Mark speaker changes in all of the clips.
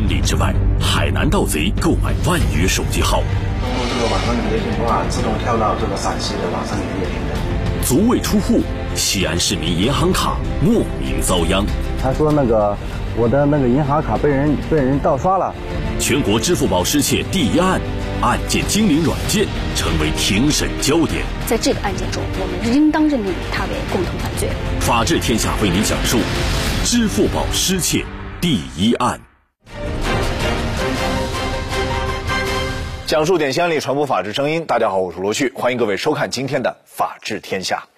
Speaker 1: 千里之外，海南盗贼购买万余手机号。
Speaker 2: 通过这个网上营业厅的话，自动跳到这个陕西的网上营业厅的。
Speaker 1: 足未出户，西安市民银行卡莫名遭殃。
Speaker 3: 他说那个我的那个银行卡被人被人盗刷了。
Speaker 1: 全国支付宝失窃第一案，案件精灵软件成为庭审焦点。
Speaker 4: 在这个案件中，我们应当认定他为共同犯罪。
Speaker 1: 法治天下为您讲述支付宝失窃第一案。
Speaker 5: 讲述典型案例，传播法治声音。大家好，我是罗旭，欢迎各位收看今天的《法治天下》。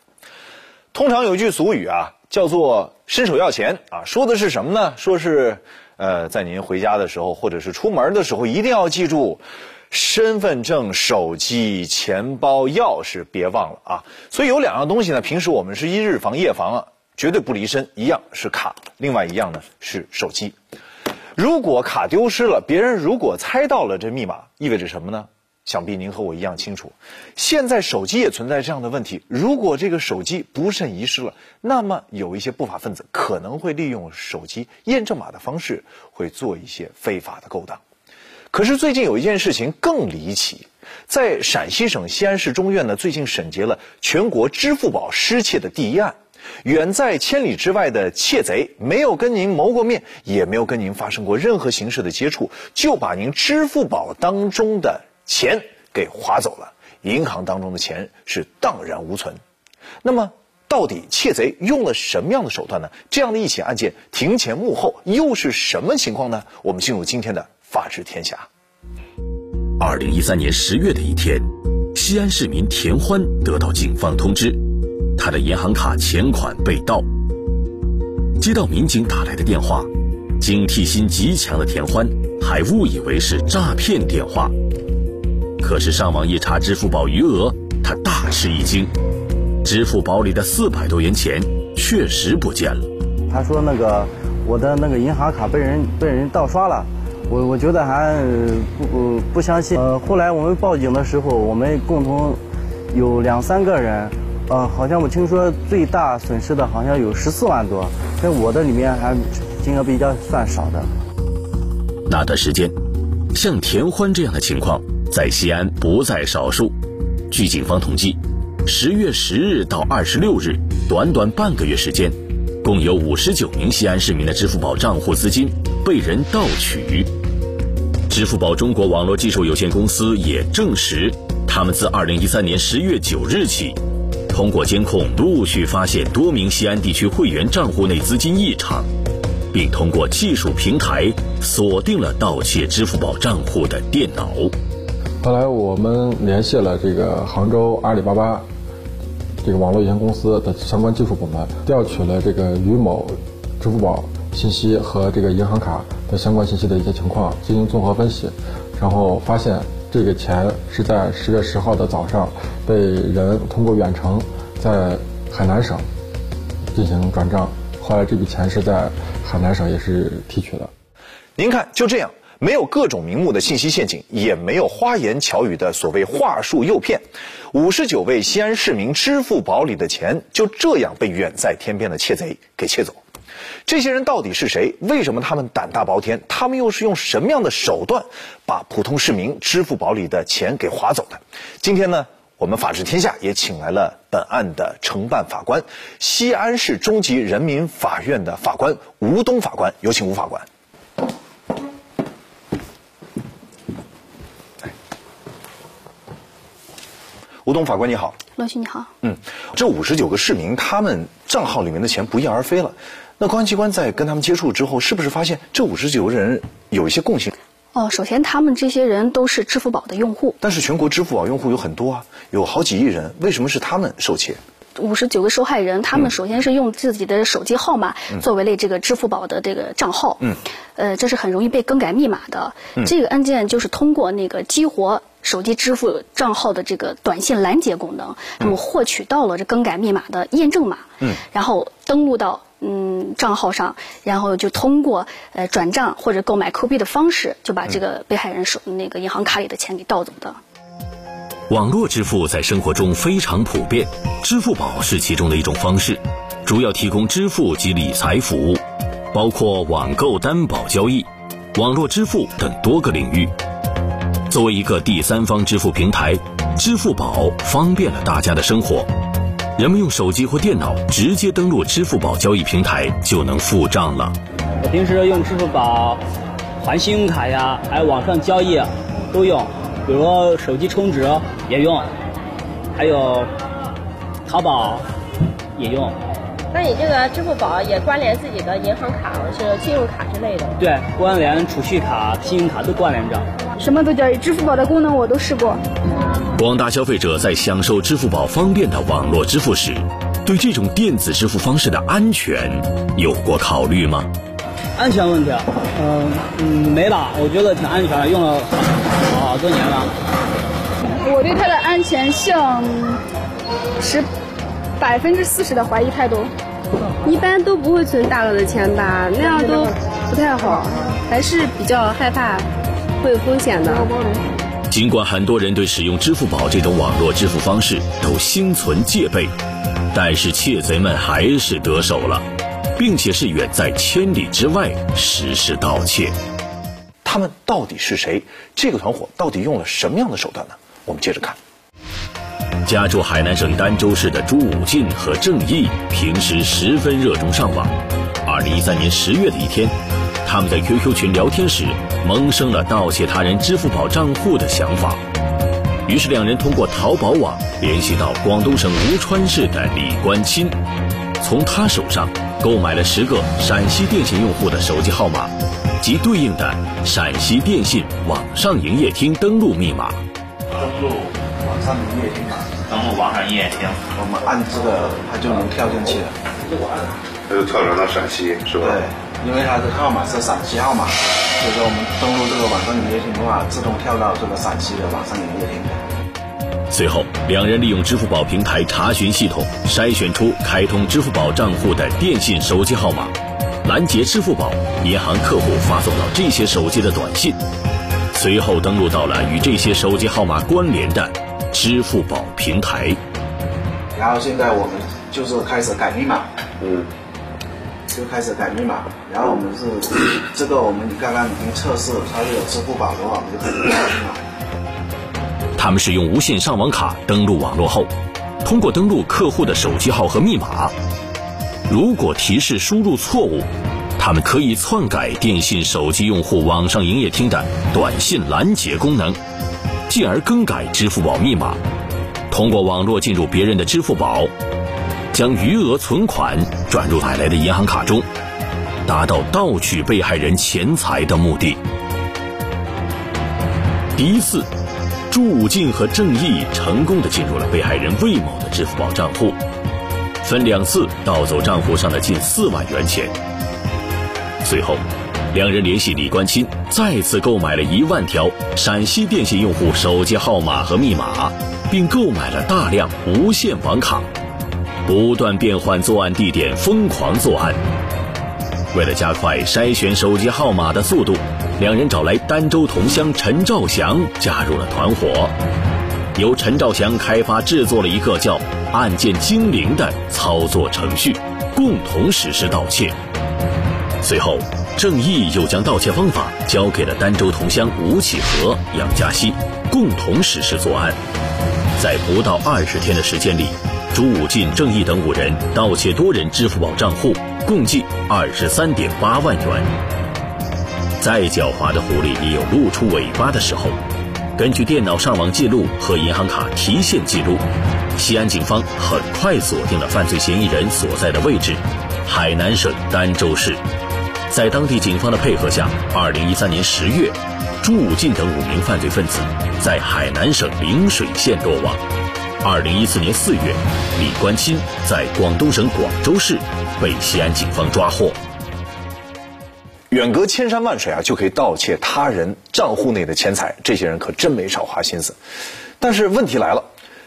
Speaker 5: 通常有句俗语啊，叫做“伸手要钱”啊，说的是什么呢？说是，呃，在您回家的时候，或者是出门的时候，一定要记住，身份证、手机、钱包、钥匙别忘了啊。所以有两样东西呢，平时我们是一日防夜防啊，绝对不离身。一样是卡，另外一样呢是手机。如果卡丢失了，别人如果猜到了这密码，意味着什么呢？想必您和我一样清楚。现在手机也存在这样的问题，如果这个手机不慎遗失了，那么有一些不法分子可能会利用手机验证码的方式，会做一些非法的勾当。可是最近有一件事情更离奇，在陕西省西安市中院呢，最近审结了全国支付宝失窃的第一案。远在千里之外的窃贼，没有跟您谋过面，也没有跟您发生过任何形式的接触，就把您支付宝当中的钱给划走了，银行当中的钱是荡然无存。那么，到底窃贼用了什么样的手段呢？这样的一起案件，庭前幕后又是什么情况呢？我们进入今天的法治天下。
Speaker 1: 二零一三年十月的一天，西安市民田欢得到警方通知。他的银行卡钱款被盗。接到民警打来的电话，警惕心极强的田欢还误以为是诈骗电话。可是上网一查支付宝余额，他大吃一惊，支付宝里的四百多元钱确实不见了。
Speaker 3: 他说那个我的那个银行卡被人被人盗刷了，我我觉得还不不相信。呃，后来我们报警的时候，我们共同有两三个人。呃，好像我听说最大损失的好像有十四万多，在我的里面还金额比较算少的。
Speaker 1: 那段时间，像田欢这样的情况在西安不在少数。据警方统计，十月十日到二十六日，短短半个月时间，共有五十九名西安市民的支付宝账户资金被人盗取。支付宝中国网络技术有限公司也证实，他们自二零一三年十月九日起。通过监控，陆续发现多名西安地区会员账户内资金异常，并通过技术平台锁定了盗窃支付宝账户的电脑。
Speaker 6: 后来我们联系了这个杭州阿里巴巴这个网络有限公司的相关技术部门，调取了这个于某支付宝信息和这个银行卡的相关信息的一些情况，进行综合分析，然后发现。这个钱是在十月十号的早上被人通过远程在海南省进行转账，后来这笔钱是在海南省也是提取的。
Speaker 5: 您看，就这样，没有各种名目的信息陷阱，也没有花言巧语的所谓话术诱骗，五十九位西安市民支付宝里的钱就这样被远在天边的窃贼给窃走。这些人到底是谁？为什么他们胆大包天？他们又是用什么样的手段把普通市民支付宝里的钱给划走的？今天呢，我们法治天下也请来了本案的承办法官，西安市中级人民法院的法官吴东法官，有请吴法官。吴东法官你好，
Speaker 4: 罗旭你好。
Speaker 5: 嗯，这五十九个市民，他们账号里面的钱不翼而飞了。那公安机关在跟他们接触之后，是不是发现这五十九个人有一些共性？
Speaker 4: 哦，首先他们这些人都是支付宝的用户。
Speaker 5: 但是全国支付宝用户有很多啊，有好几亿人，为什么是他们受窃？
Speaker 4: 五十九个受害人，他们首先是用自己的手机号码作为了这个支付宝的这个账号。嗯。呃，这是很容易被更改密码的。嗯。这个案件就是通过那个激活手机支付账号的这个短信拦截功能，那么获取到了这更改密码的验证码。嗯。然后登录到。嗯，账号上，然后就通过呃转账或者购买 Q 币的方式，就把这个被害人手那个银行卡里的钱给盗走的。
Speaker 1: 网络支付在生活中非常普遍，支付宝是其中的一种方式，主要提供支付及理财服务，包括网购担保交易。网络支付等多个领域。作为一个第三方支付平台，支付宝方便了大家的生活。人们用手机或电脑直接登录支付宝交易平台就能付账了。
Speaker 7: 我平时用支付宝还信用卡呀，还有网上交易都用，比如手机充值也用，还有淘宝也用。
Speaker 8: 那你这个支付宝也关联自己的银行卡，是信用卡之类的？
Speaker 7: 对，关联储蓄卡、信用卡都关联着。
Speaker 9: 什么都交易，支付宝的功能我都试过。
Speaker 1: 广大消费者在享受支付宝方便的网络支付时，对这种电子支付方式的安全有过考虑吗？
Speaker 7: 安全问题，嗯嗯，没吧？我觉得挺安全的，用了好多年了。
Speaker 9: 我对它的安全性持百分之四十的怀疑态度。
Speaker 10: 一般都不会存大额的钱吧？那样都不太好，还是比较害怕会有风险的。
Speaker 1: 尽管很多人对使用支付宝这种网络支付方式都心存戒备，但是窃贼们还是得手了，并且是远在千里之外实施盗窃。
Speaker 5: 他们到底是谁？这个团伙到底用了什么样的手段呢？我们接着看。
Speaker 1: 家住海南省儋州市的朱武进和郑毅平时十分热衷上网。二零一三年十月的一天，他们在 QQ 群聊天时萌生了盗窃他人支付宝账户的想法。于是两人通过淘宝网联系到广东省吴川市的李关钦，从他手上购买了十个陕西电信用户的手机号码及对应的陕西电信网上营业厅登录密码。
Speaker 2: 登录网上营业厅嘛。
Speaker 11: 登录网上营业厅，
Speaker 2: 我们按这个，它就能跳进去了。
Speaker 12: 它就跳转到陕西，是吧？
Speaker 2: 对，因为它的号码是陕西号码，所以说我们登录这个网上营业厅的话，自动跳到这个陕西的网上营业厅。
Speaker 1: 随后，两人利用支付宝平台查询系统筛选出开通支付宝账户的电信手机号码，拦截支付宝银行客户发送到这些手机的短信，随后登录到了与这些手机号码关联的。支付宝平台，
Speaker 2: 然后现在我们就是开始改密码，嗯，就开始改密码。然后我们是 这个，我们刚刚已经测试，它是有支付宝的话，我们就开始改密码。
Speaker 1: 他们是用无线上网卡登录网络后，通过登录客户的手机号和密码，如果提示输入错误，他们可以篡改电信手机用户网上营业厅的短信拦截功能。进而更改支付宝密码，通过网络进入别人的支付宝，将余额存款转入买来的银行卡中，达到盗取被害人钱财的目的。第一次，朱武进和郑毅成功的进入了被害人魏某的支付宝账户，分两次盗走账户上的近四万元钱。随后。两人联系李关钦，再次购买了一万条陕西电信用户手机号码和密码，并购买了大量无线网卡，不断变换作案地点，疯狂作案。为了加快筛选手机号码的速度，两人找来儋州同乡陈兆祥加入了团伙，由陈兆祥开发制作了一个叫“案件精灵”的操作程序，共同实施盗窃。随后。郑毅又将盗窃方法交给了儋州同乡吴启和、杨家熙，共同实施作案。在不到二十天的时间里，朱武进、郑毅等五人盗窃多人支付宝账户，共计二十三点八万元。再狡猾的狐狸也有露出尾巴的时候。根据电脑上网记录和银行卡提现记录，西安警方很快锁定了犯罪嫌疑人所在的位置——海南省儋州市。在当地警方的配合下，二零一三年十月，朱武进等五名犯罪分子在海南省陵水县落网。二零一四年四月，李关钦在广东省广州市被西安警方抓获。
Speaker 5: 远隔千山万水啊，就可以盗窃他人账户内的钱财，这些人可真没少花心思。但是问题来了，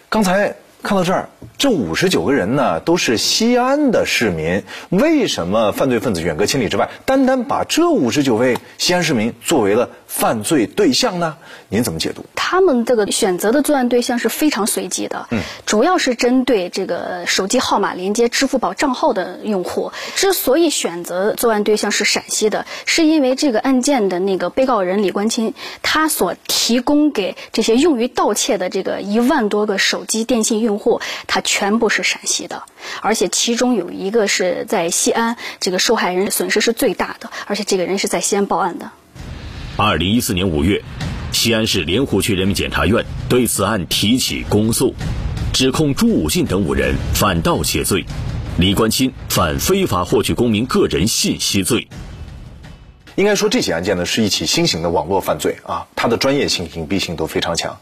Speaker 5: 刚才看到这儿，这五十九个人呢都是西安的市民，为什么犯罪分子远隔千里之外，单单把这五十九位西安市民作为了犯罪对象呢？您怎么解读？
Speaker 4: 他们这个选择的作案对象是非常随机的，嗯，主要是针对这个手机号码连接支付宝账号的用户。之所以选择作案对象是陕西的，是因为这个案件的那个被告人李关清，他所提供给这些用于盗窃的这个一万多个手机电信用户，他全部是陕西的，而且其中有一个是在西安，这个受害人损失是最大的，而且这个人是在西安报案的。
Speaker 1: 二零一四年五月。西安市莲湖区人民检察院对此案提起公诉，指控朱武进等五人犯盗窃罪，李关清犯非法获取公民个人信息罪。
Speaker 5: 应该说，这起案件呢是一起新型的网络犯罪啊，它的专业性、隐蔽性都非常强。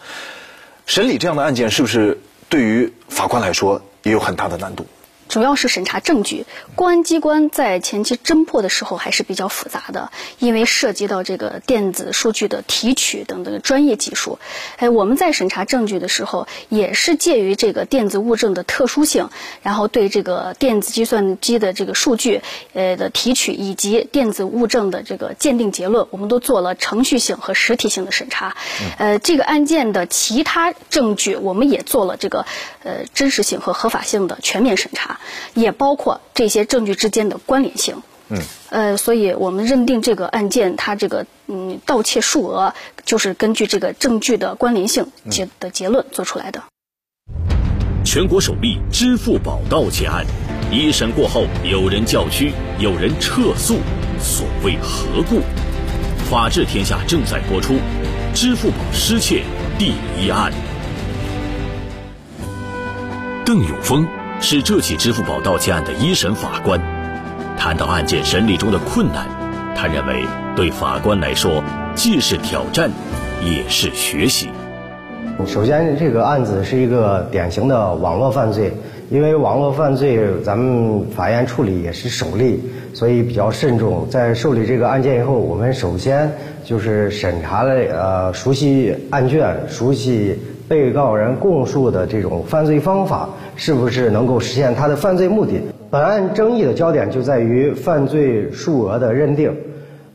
Speaker 5: 审理这样的案件，是不是对于法官来说也有很大的难度？
Speaker 4: 主要是审查证据，公安机关在前期侦破的时候还是比较复杂的，因为涉及到这个电子数据的提取等等专业技术。哎，我们在审查证据的时候，也是介于这个电子物证的特殊性，然后对这个电子计算机的这个数据呃的提取以及电子物证的这个鉴定结论，我们都做了程序性和实体性的审查。呃，这个案件的其他证据，我们也做了这个呃真实性和合法性的全面审查。也包括这些证据之间的关联性。嗯，呃，所以我们认定这个案件，它这个嗯盗窃数额，就是根据这个证据的关联性结的结论做出来的。
Speaker 1: 全国首例支付宝盗窃案，一审过后，有人叫屈，有人撤诉，所谓何故？法治天下正在播出，支付宝失窃第一案。邓永峰。是这起支付宝盗窃案的一审法官，谈到案件审理中的困难，他认为对法官来说既是挑战，也是学习。
Speaker 11: 首先，这个案子是一个典型的网络犯罪，因为网络犯罪咱们法院处理也是首例，所以比较慎重。在受理这个案件以后，我们首先就是审查了呃，熟悉案卷，熟悉。被告人供述的这种犯罪方法是不是能够实现他的犯罪目的？本案争议的焦点就在于犯罪数额的认定。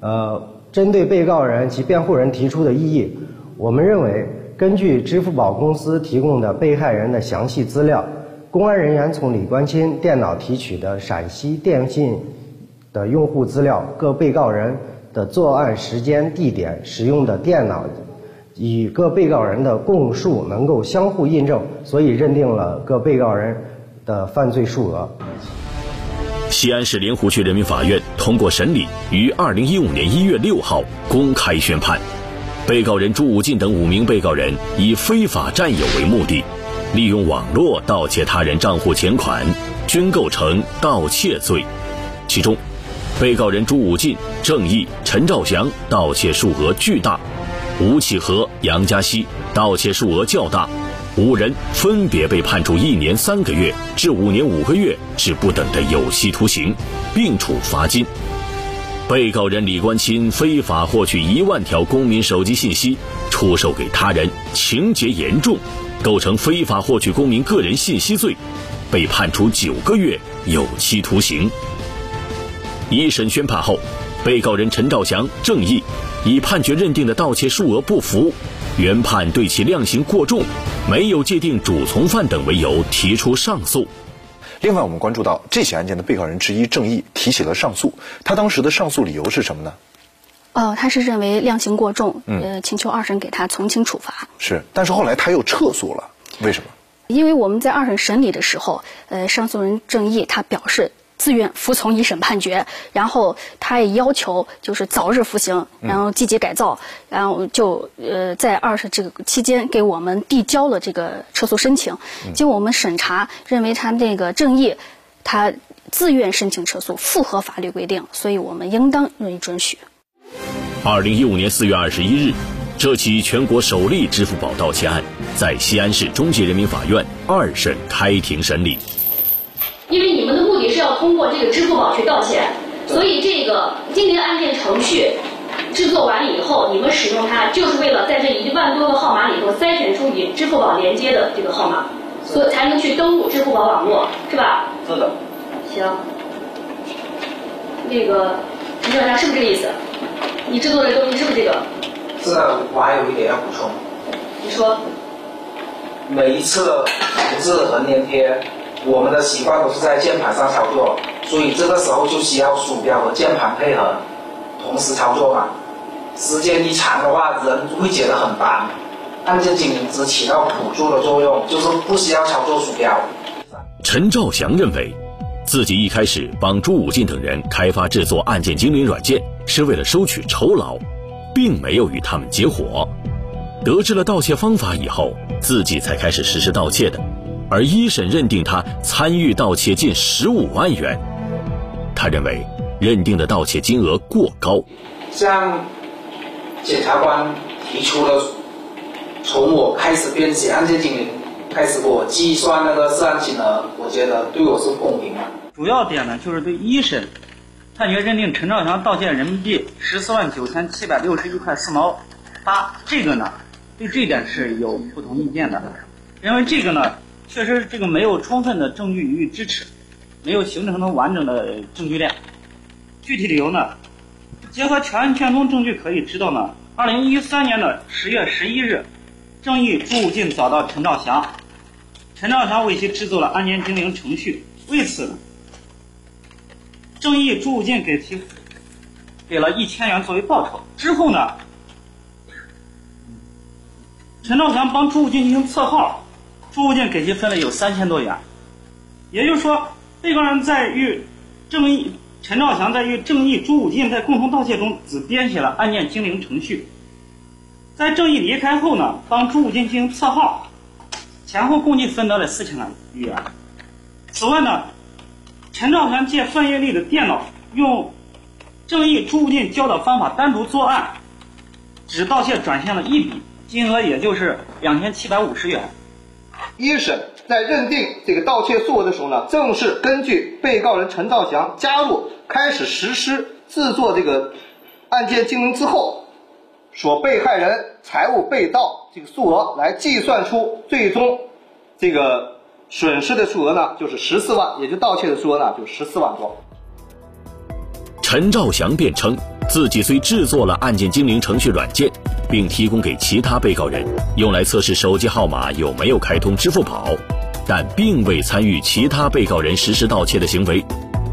Speaker 11: 呃，针对被告人及辩护人提出的异议，我们认为，根据支付宝公司提供的被害人的详细资料，公安人员从李关清电脑提取的陕西电信的用户资料，各被告人的作案时间、地点、使用的电脑。与各被告人的供述能够相互印证，所以认定了各被告人的犯罪数额。
Speaker 1: 西安市莲湖区人民法院通过审理，于二零一五年一月六号公开宣判：被告人朱武进等五名被告人以非法占有为目的，利用网络盗窃他人账户钱款，均构成盗窃罪。其中，被告人朱武进、郑毅、陈兆祥盗窃数额巨大。吴启和、杨佳熙盗窃数额较大，五人分别被判处一年三个月至五年五个月至不等的有期徒刑，并处罚金。被告人李关钦非法获取一万条公民手机信息，出售给他人，情节严重，构成非法获取公民个人信息罪，被判处九个月有期徒刑。一审宣判后，被告人陈兆祥、郑义。以判决认定的盗窃数额不符，原判对其量刑过重，没有界定主从犯等为由提出上诉。
Speaker 5: 另外，我们关注到这起案件的被告人之一郑毅提起了上诉，他当时的上诉理由是什么呢？
Speaker 4: 哦，他是认为量刑过重，呃，请求二审给他从轻处罚。
Speaker 5: 是，但是后来他又撤诉了，为什么？
Speaker 4: 因为我们在二审审理的时候，呃，上诉人郑毅他表示。自愿服从一审判决，然后他也要求就是早日服刑，然后积极改造，然后就呃在二审这个期间给我们递交了这个撤诉申请。经过我们审查，认为他那个正义，他自愿申请撤诉，符合法律规定，所以我们应当予以准许。
Speaker 1: 二零一五年四月二十一日，这起全国首例支付宝盗窃案在西安市中级人民法院二审开庭审理。
Speaker 13: 因为你们的目的是要通过这个支付宝去盗钱，所以这个今年案件程序制作完了以后，你们使用它就是为了在这一万多个号码里头筛选出与支付宝连接的这个号码。所以才能去登录支付宝网络，是吧？
Speaker 2: 是的。
Speaker 13: 行。那个陈教授是不是这个意思？你制作的东西是不是这个？
Speaker 2: 是的，我还有一点要补充。
Speaker 13: 你说。
Speaker 2: 每一次复制和粘贴，我们的习惯都是在键盘上操作，所以这个时候就需要鼠标和键盘配合，同时操作嘛。时间一长的话，人会觉得很烦。按键精灵只起到辅助的作用，就是不需要操作鼠标。
Speaker 1: 陈兆祥认为，自己一开始帮朱武进等人开发制作按键精灵软件，是为了收取酬劳，并没有与他们结伙。得知了盗窃方法以后，自己才开始实施盗窃的，而一审认定他参与盗窃近十五万元。他认为认定的盗窃金额过高。
Speaker 2: 向检察官提出了从我开始编写案件精灵，开始我计算那个涉案金额，我觉得对我是公平的。
Speaker 14: 主要点呢，就是对一审判决认定陈兆祥盗窃人民币十四万九千七百六十一块四毛八，这个呢。对这点是有不同意见的，因为这个呢，确实这个没有充分的证据予以支持，没有形成的完整的证据链。具体理由呢，结合全卷宗证据可以知道呢，二零一三年的十月十一日，正义朱武进找到陈兆祥，陈兆祥为其制作了案件精灵程序，为此呢，正义朱武进给其给了一千元作为报酬，之后呢。陈兆祥帮朱武进进行测号，朱武进给其分了有三千多元，也就是说，被告人在与正义陈兆祥在与正义朱武进在共同盗窃中只编写了案件精灵程序，在正义离开后呢，帮朱武进进行测号，前后共计分得了四千余元。此外呢，陈兆祥借范月丽的电脑，用正义朱武进教的方法单独作案，只盗窃转现了一笔。金额也就是两千七百五十元。
Speaker 15: 一审在认定这个盗窃数额的时候呢，正是根据被告人陈兆祥加入开始实施制作这个案件经营之后，所被害人财物被盗这个数额来计算出最终这个损失的数额呢，就是十四万，也就盗窃的数额呢，就十四万多。
Speaker 1: 陈兆祥辩称，自己虽制作了案件精灵程序软件。并提供给其他被告人用来测试手机号码有没有开通支付宝，但并未参与其他被告人实施盗窃的行为，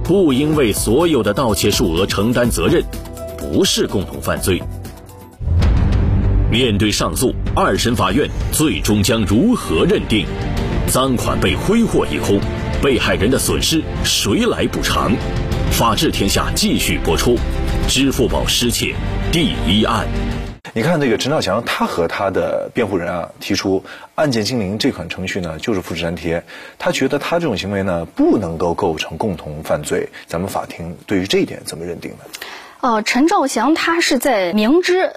Speaker 1: 不应为所有的盗窃数额承担责任，不是共同犯罪。面对上诉，二审法院最终将如何认定？赃款被挥霍一空，被害人的损失谁来补偿？法治天下继续播出，支付宝失窃第一案。
Speaker 5: 你看，这个陈兆祥，他和他的辩护人啊提出案件精灵这款程序呢，就是复制粘贴。他觉得他这种行为呢，不能够构成共同犯罪。咱们法庭对于这一点怎么认定呢？
Speaker 4: 哦，陈兆祥他是在明知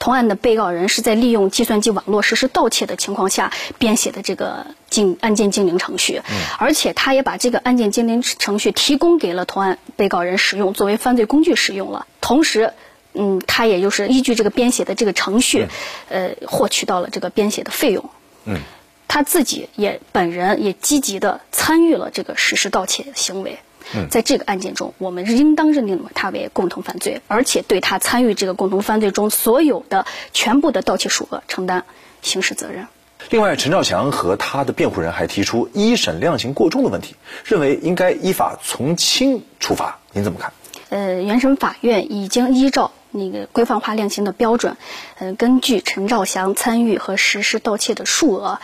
Speaker 4: 同案的被告人是在利用计算机网络实施盗窃的情况下编写的这个精案件精灵程序，而且他也把这个案件精灵程序提供给了同案被告人使用，作为犯罪工具使用了，同时。嗯，他也就是依据这个编写的这个程序，呃，获取到了这个编写的费用。嗯，他自己也本人也积极的参与了这个实施盗窃行为。嗯，在这个案件中，我们应当认定他为共同犯罪，而且对他参与这个共同犯罪中所有的全部的盗窃数额承担刑事责任。
Speaker 5: 另外，陈兆祥和他的辩护人还提出一审量刑过重的问题，认为应该依法从轻处罚。您怎么看？
Speaker 4: 呃，原审法院已经依照。那个规范化量刑的标准，呃，根据陈兆祥参与和实施盗窃的数额，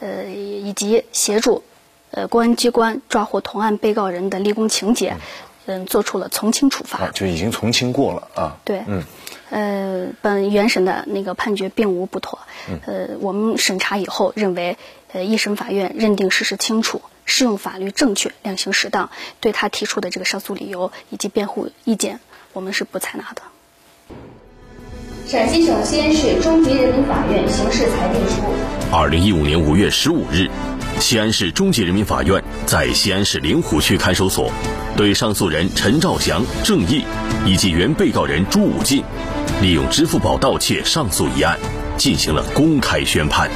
Speaker 4: 呃，以及协助，呃，公安机关抓获同案被告人的立功情节，嗯，做出了从轻处罚。
Speaker 5: 就已经从轻过了啊。
Speaker 4: 对，嗯，呃，本原审的那个判决并无不妥，呃，我们审查以后认为，呃，一审法院认定事实清楚，适用法律正确，量刑适当，对他提出的这个上诉理由以及辩护意见，我们是不采纳的。
Speaker 13: 陕西省西安市中级人民法院刑事裁定书。
Speaker 1: 二零一五年五月十五日，西安市中级人民法院在西安市灵湖区看守所，对上诉人陈兆祥、郑毅以及原被告人朱武进利用支付宝盗窃上诉一案进行了公开宣判。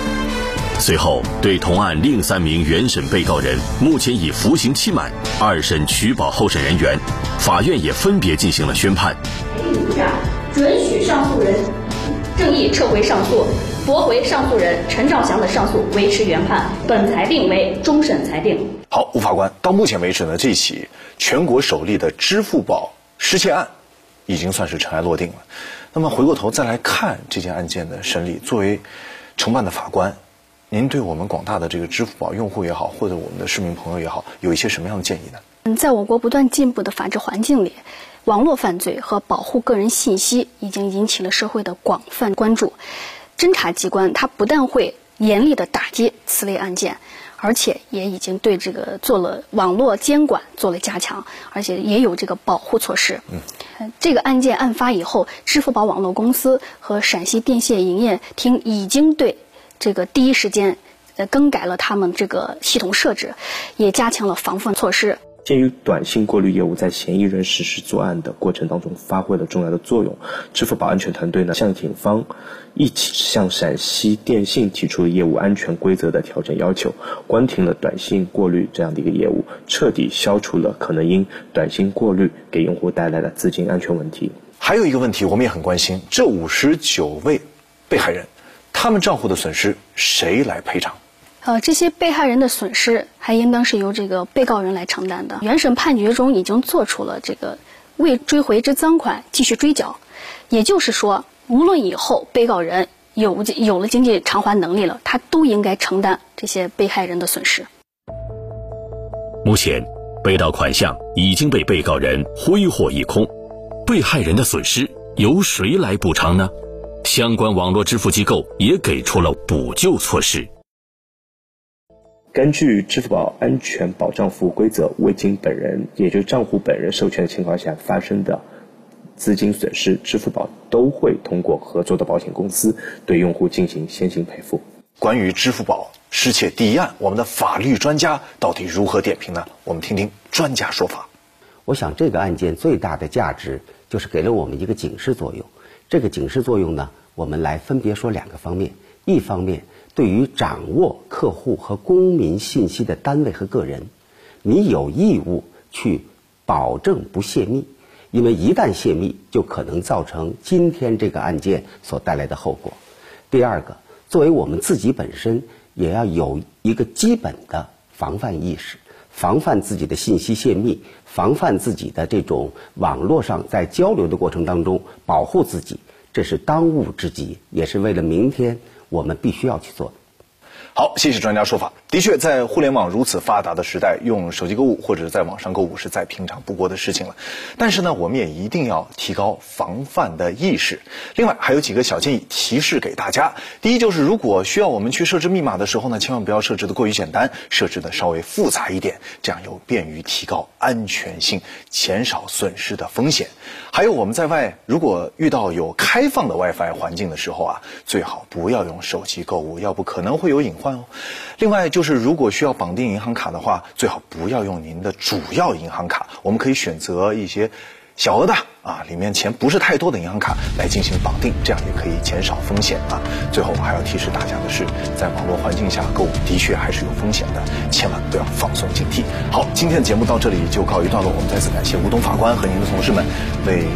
Speaker 1: 随后，对同案另三名原审被告人目前已服刑期满，二审取保候审人员，法院也分别进行了宣判。
Speaker 13: 准许上诉人郑毅撤回上诉，驳回上诉人陈兆祥的上诉，维持原判。本裁定为终审裁定。
Speaker 5: 好，吴法官，到目前为止呢，这起全国首例的支付宝失窃案，已经算是尘埃落定了。那么回过头再来看这件案件的审理，作为承办的法官，您对我们广大的这个支付宝用户也好，或者我们的市民朋友也好，有一些什么样的建议呢？
Speaker 4: 嗯，在我国不断进步的法治环境里，网络犯罪和保护个人信息已经引起了社会的广泛关注。侦查机关它不但会严厉的打击此类案件，而且也已经对这个做了网络监管做了加强，而且也有这个保护措施。嗯，这个案件案发以后，支付宝网络公司和陕西电信营业厅已经对这个第一时间呃更改了他们这个系统设置，也加强了防范措施。
Speaker 16: 鉴于短信过滤业务在嫌疑人实施作案的过程当中发挥了重要的作用，支付宝安全团队呢向警方一起向陕西电信提出了业务安全规则的调整要求，关停了短信过滤这样的一个业务，彻底消除了可能因短信过滤给用户带来的资金安全问题。
Speaker 5: 还有一个问题，我们也很关心，这五十九位被害人，他们账户的损失谁来赔偿？
Speaker 4: 呃，这些被害人的损失还应当是由这个被告人来承担的。原审判决中已经做出了这个未追回之赃款继续追缴，也就是说，无论以后被告人有有了经济偿还能力了，他都应该承担这些被害人的损失。
Speaker 1: 目前，被盗款项已经被被告人挥霍一空，被害人的损失由谁来补偿呢？相关网络支付机构也给出了补救措施。
Speaker 16: 根据支付宝安全保障服务规则，未经本人，也就是账户本人授权的情况下发生的资金损失，支付宝都会通过合作的保险公司对用户进行先行赔付。
Speaker 5: 关于支付宝失窃第一案，我们的法律专家到底如何点评呢？我们听听专家说法。
Speaker 17: 我想这个案件最大的价值就是给了我们一个警示作用。这个警示作用呢，我们来分别说两个方面。一方面，对于掌握客户和公民信息的单位和个人，你有义务去保证不泄密，因为一旦泄密，就可能造成今天这个案件所带来的后果。第二个，作为我们自己本身，也要有一个基本的防范意识，防范自己的信息泄密，防范自己的这种网络上在交流的过程当中保护自己，这是当务之急，也是为了明天。我们必须要去做的。
Speaker 5: 好，谢谢专家说法。的确，在互联网如此发达的时代，用手机购物或者在网上购物是再平常不过的事情了。但是呢，我们也一定要提高防范的意识。另外，还有几个小建议提示给大家。第一，就是如果需要我们去设置密码的时候呢，千万不要设置的过于简单，设置的稍微复杂一点，这样有便于提高安全性，减少损失的风险。还有，我们在外如果遇到有开放的 WiFi 环境的时候啊，最好不要用手机购物，要不可能会有隐患哦。另外就是，如果需要绑定银行卡的话，最好不要用您的主要银行卡，我们可以选择一些小额的啊，里面钱不是太多的银行卡来进行绑定，这样也可以减少风险啊。最后还要提示大家的是，在网络环境下购物的确还是有风险的，千万不要放松警惕。好，今天的节目到这里就告一段落，我们再次感谢吴东法官和您的同事们为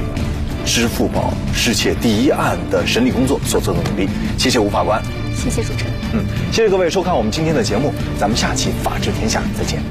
Speaker 5: 支付宝失窃第一案的审理工作所做的努力，谢谢吴法官。
Speaker 4: 谢谢主持人。
Speaker 5: 嗯，谢谢各位收看我们今天的节目，咱们下期《法治天下》再见。